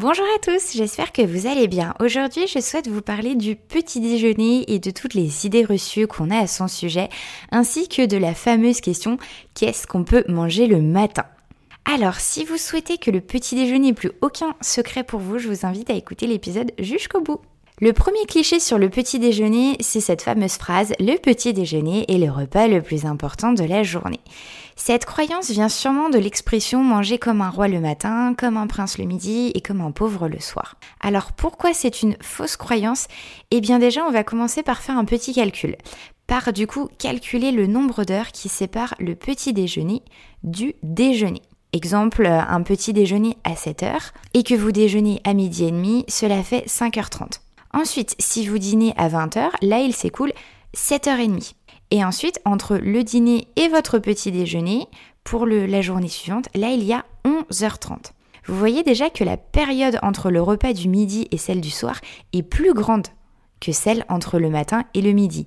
Bonjour à tous, j'espère que vous allez bien. Aujourd'hui, je souhaite vous parler du petit déjeuner et de toutes les idées reçues qu'on a à son sujet, ainsi que de la fameuse question qu'est-ce qu'on peut manger le matin? Alors, si vous souhaitez que le petit déjeuner n'ait plus aucun secret pour vous, je vous invite à écouter l'épisode jusqu'au bout. Le premier cliché sur le petit déjeuner, c'est cette fameuse phrase Le petit déjeuner est le repas le plus important de la journée. Cette croyance vient sûrement de l'expression manger comme un roi le matin, comme un prince le midi et comme un pauvre le soir. Alors pourquoi c'est une fausse croyance? Eh bien déjà on va commencer par faire un petit calcul. Par du coup calculer le nombre d'heures qui séparent le petit déjeuner du déjeuner. Exemple, un petit déjeuner à 7 heures et que vous déjeunez à midi et demi, cela fait 5h30. Ensuite, si vous dînez à 20h, là il s'écoule 7h30. Et ensuite, entre le dîner et votre petit déjeuner, pour la journée suivante, là il y a 11h30. Vous voyez déjà que la période entre le repas du midi et celle du soir est plus grande que celle entre le matin et le midi.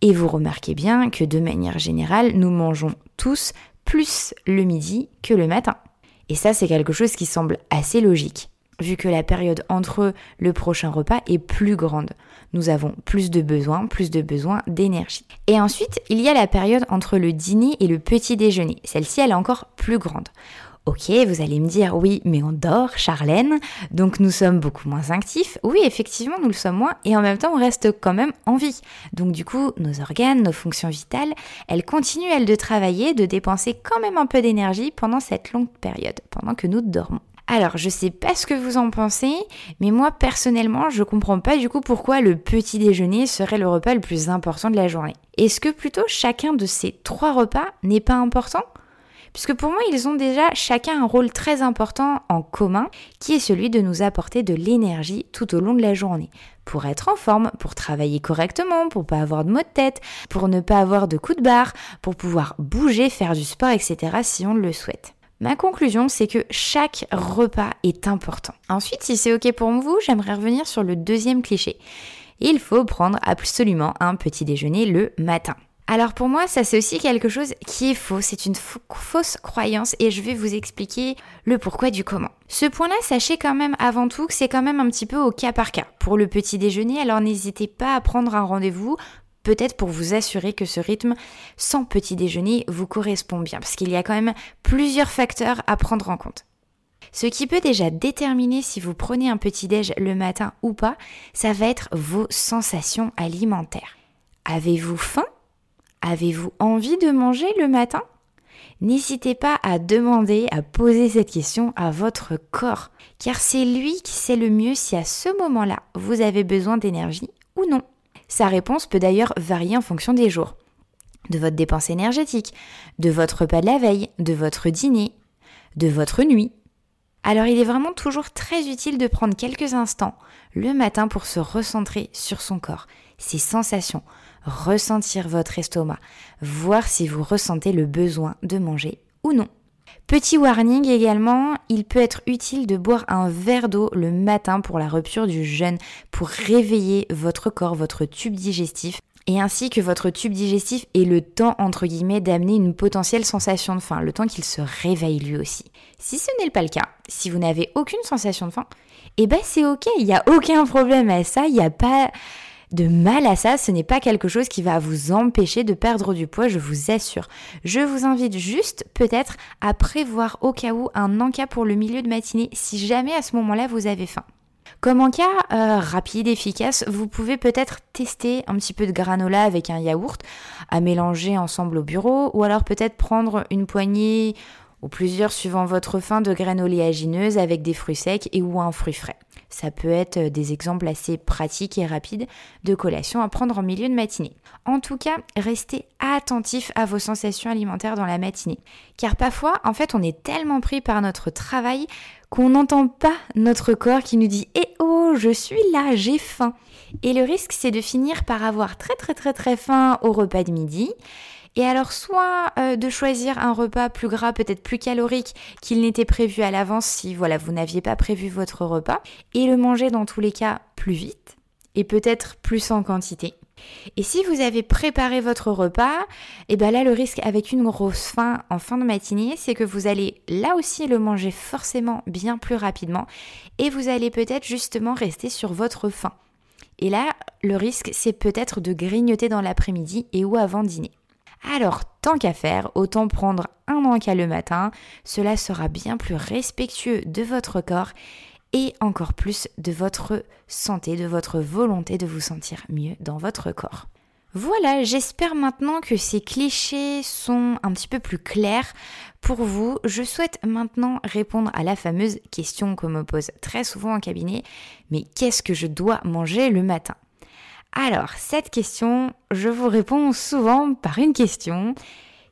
Et vous remarquez bien que de manière générale, nous mangeons tous plus le midi que le matin. Et ça, c'est quelque chose qui semble assez logique vu que la période entre le prochain repas est plus grande. Nous avons plus de besoins, plus de besoins d'énergie. Et ensuite, il y a la période entre le dîner et le petit déjeuner. Celle-ci, elle est encore plus grande. Ok, vous allez me dire, oui, mais on dort, Charlène, donc nous sommes beaucoup moins actifs. Oui, effectivement, nous le sommes moins, et en même temps, on reste quand même en vie. Donc du coup, nos organes, nos fonctions vitales, elles continuent, elles, de travailler, de dépenser quand même un peu d'énergie pendant cette longue période, pendant que nous dormons. Alors, je sais pas ce que vous en pensez, mais moi personnellement, je comprends pas du coup pourquoi le petit déjeuner serait le repas le plus important de la journée. Est-ce que plutôt chacun de ces trois repas n'est pas important? Puisque pour moi, ils ont déjà chacun un rôle très important en commun, qui est celui de nous apporter de l'énergie tout au long de la journée. Pour être en forme, pour travailler correctement, pour pas avoir de maux de tête, pour ne pas avoir de coups de barre, pour pouvoir bouger, faire du sport, etc. si on le souhaite. Ma conclusion, c'est que chaque repas est important. Ensuite, si c'est OK pour vous, j'aimerais revenir sur le deuxième cliché. Il faut prendre absolument un petit déjeuner le matin. Alors pour moi, ça c'est aussi quelque chose qui est faux, c'est une fausse croyance et je vais vous expliquer le pourquoi du comment. Ce point-là, sachez quand même avant tout que c'est quand même un petit peu au cas par cas pour le petit déjeuner, alors n'hésitez pas à prendre un rendez-vous peut-être pour vous assurer que ce rythme sans petit déjeuner vous correspond bien, parce qu'il y a quand même plusieurs facteurs à prendre en compte. Ce qui peut déjà déterminer si vous prenez un petit déj le matin ou pas, ça va être vos sensations alimentaires. Avez-vous faim? Avez-vous envie de manger le matin? N'hésitez pas à demander, à poser cette question à votre corps, car c'est lui qui sait le mieux si à ce moment-là vous avez besoin d'énergie ou non. Sa réponse peut d'ailleurs varier en fonction des jours, de votre dépense énergétique, de votre repas de la veille, de votre dîner, de votre nuit. Alors il est vraiment toujours très utile de prendre quelques instants le matin pour se recentrer sur son corps, ses sensations, ressentir votre estomac, voir si vous ressentez le besoin de manger ou non. Petit warning également, il peut être utile de boire un verre d'eau le matin pour la rupture du jeûne, pour réveiller votre corps, votre tube digestif, et ainsi que votre tube digestif ait le temps, entre guillemets, d'amener une potentielle sensation de faim, le temps qu'il se réveille lui aussi. Si ce n'est pas le cas, si vous n'avez aucune sensation de faim, eh ben c'est ok, il n'y a aucun problème à ça, il n'y a pas de mal à ça, ce n'est pas quelque chose qui va vous empêcher de perdre du poids, je vous assure. Je vous invite juste peut-être à prévoir au cas où un encas pour le milieu de matinée si jamais à ce moment-là vous avez faim. Comme encas euh, rapide, efficace, vous pouvez peut-être tester un petit peu de granola avec un yaourt à mélanger ensemble au bureau ou alors peut-être prendre une poignée ou plusieurs suivant votre faim de graines oléagineuses avec des fruits secs et ou un fruit frais. Ça peut être des exemples assez pratiques et rapides de collations à prendre en milieu de matinée. En tout cas, restez attentif à vos sensations alimentaires dans la matinée. Car parfois, en fait, on est tellement pris par notre travail qu'on n'entend pas notre corps qui nous dit Eh oh, je suis là, j'ai faim. Et le risque, c'est de finir par avoir très très très très faim au repas de midi. Et alors, soit euh, de choisir un repas plus gras, peut-être plus calorique qu'il n'était prévu à l'avance si voilà, vous n'aviez pas prévu votre repas, et le manger dans tous les cas plus vite, et peut-être plus en quantité. Et si vous avez préparé votre repas, et eh bien là le risque avec une grosse faim en fin de matinée, c'est que vous allez là aussi le manger forcément bien plus rapidement et vous allez peut-être justement rester sur votre faim. Et là, le risque c'est peut-être de grignoter dans l'après-midi et ou avant dîner. Alors, tant qu'à faire, autant prendre un encas le matin, cela sera bien plus respectueux de votre corps et encore plus de votre santé, de votre volonté de vous sentir mieux dans votre corps. Voilà, j'espère maintenant que ces clichés sont un petit peu plus clairs pour vous. Je souhaite maintenant répondre à la fameuse question qu'on me pose très souvent en cabinet, mais qu'est-ce que je dois manger le matin? Alors, cette question, je vous réponds souvent par une question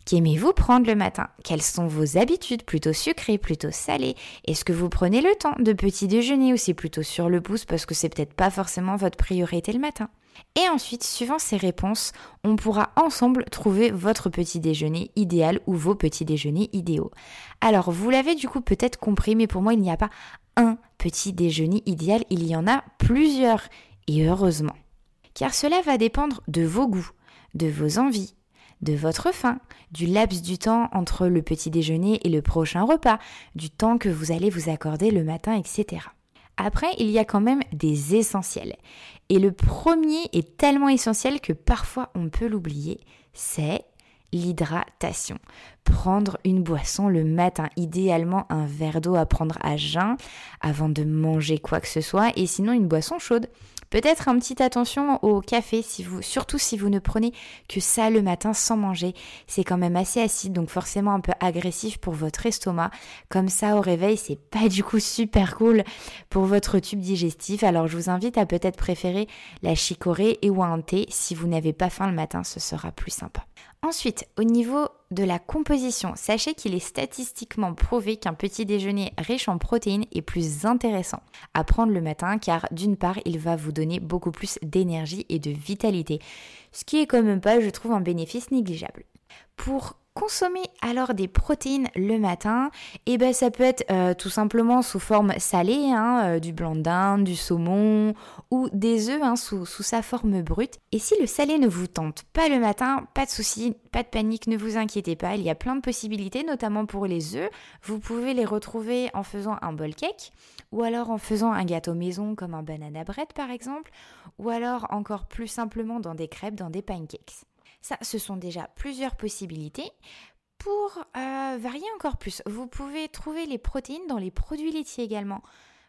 Qu'aimez-vous prendre le matin? Quelles sont vos habitudes? Plutôt sucrées, plutôt salées Est-ce que vous prenez le temps de petit déjeuner ou c'est plutôt sur le pouce parce que c'est peut-être pas forcément votre priorité le matin? Et ensuite, suivant ces réponses, on pourra ensemble trouver votre petit déjeuner idéal ou vos petits déjeuners idéaux. Alors, vous l'avez du coup peut-être compris, mais pour moi, il n'y a pas un petit déjeuner idéal, il y en a plusieurs. Et heureusement. Car cela va dépendre de vos goûts, de vos envies, de votre faim, du laps du temps entre le petit déjeuner et le prochain repas, du temps que vous allez vous accorder le matin, etc. Après, il y a quand même des essentiels. Et le premier est tellement essentiel que parfois on peut l'oublier, c'est l'hydratation. Prendre une boisson le matin, idéalement un verre d'eau à prendre à jeun avant de manger quoi que ce soit, et sinon une boisson chaude. Peut-être un petit attention au café, surtout si vous ne prenez que ça le matin sans manger. C'est quand même assez acide, donc forcément un peu agressif pour votre estomac. Comme ça au réveil, c'est pas du coup super cool pour votre tube digestif. Alors je vous invite à peut-être préférer la chicorée et ou un thé. Si vous n'avez pas faim le matin, ce sera plus sympa. Ensuite, au niveau de la composition, sachez qu'il est statistiquement prouvé qu'un petit déjeuner riche en protéines est plus intéressant à prendre le matin car d'une part, il va vous donner beaucoup plus d'énergie et de vitalité, ce qui est quand même pas, je trouve, un bénéfice négligeable. Pour consommer alors des protéines le matin, et eh ben ça peut être euh, tout simplement sous forme salée, hein, euh, du blanc d'Inde, du saumon ou des œufs hein, sous, sous, sa forme brute. Et si le salé ne vous tente pas le matin, pas de souci, pas de panique, ne vous inquiétez pas, il y a plein de possibilités, notamment pour les œufs. Vous pouvez les retrouver en faisant un bol cake ou alors en faisant un gâteau maison comme un banana bread par exemple, ou alors encore plus simplement dans des crêpes, dans des pancakes. Ça, ce sont déjà plusieurs possibilités. Pour euh, varier encore plus, vous pouvez trouver les protéines dans les produits laitiers également.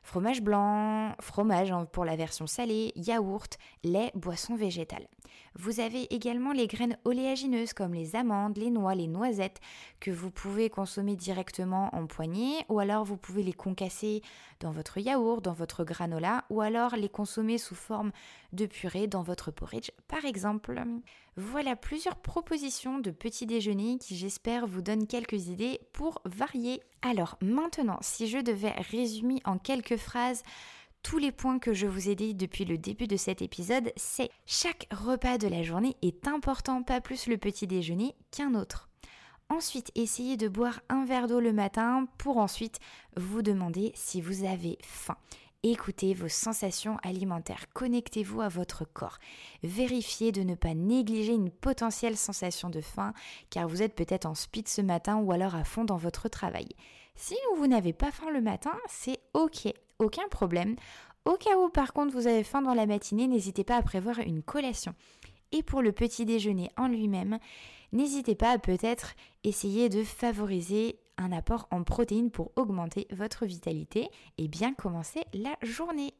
Fromage blanc, fromage pour la version salée, yaourt, lait, boissons végétales. Vous avez également les graines oléagineuses comme les amandes, les noix, les noisettes que vous pouvez consommer directement en poignée ou alors vous pouvez les concasser dans votre yaourt, dans votre granola ou alors les consommer sous forme de purée dans votre porridge par exemple. Voilà plusieurs propositions de petits déjeuners qui j'espère vous donnent quelques idées pour varier. Alors maintenant, si je devais résumer en quelques phrases tous les points que je vous ai dit depuis le début de cet épisode, c'est chaque repas de la journée est important, pas plus le petit déjeuner qu'un autre. Ensuite, essayez de boire un verre d'eau le matin pour ensuite vous demander si vous avez faim. Écoutez vos sensations alimentaires, connectez-vous à votre corps. Vérifiez de ne pas négliger une potentielle sensation de faim car vous êtes peut-être en speed ce matin ou alors à fond dans votre travail. Si vous n'avez pas faim le matin, c'est ok, aucun problème. Au cas où par contre vous avez faim dans la matinée, n'hésitez pas à prévoir une collation. Et pour le petit déjeuner en lui-même, n'hésitez pas à peut-être essayer de favoriser un apport en protéines pour augmenter votre vitalité et bien commencer la journée.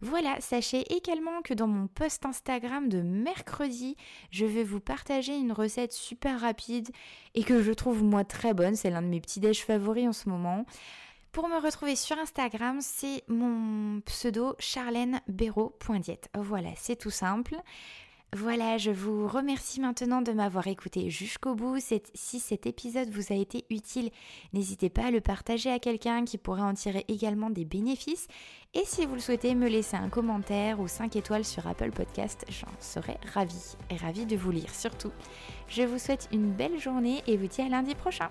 Voilà, sachez également que dans mon post Instagram de mercredi, je vais vous partager une recette super rapide et que je trouve moi très bonne. C'est l'un de mes petits déj favoris en ce moment Pour me retrouver sur Instagram, c'est mon pseudo charlenebero.diète. Voilà, c'est tout simple. Voilà, je vous remercie maintenant de m'avoir écouté jusqu'au bout. Si cet épisode vous a été utile, n'hésitez pas à le partager à quelqu'un qui pourrait en tirer également des bénéfices. Et si vous le souhaitez, me laisser un commentaire ou 5 étoiles sur Apple Podcast, j'en serais ravie et ravie de vous lire surtout. Je vous souhaite une belle journée et vous dis à lundi prochain.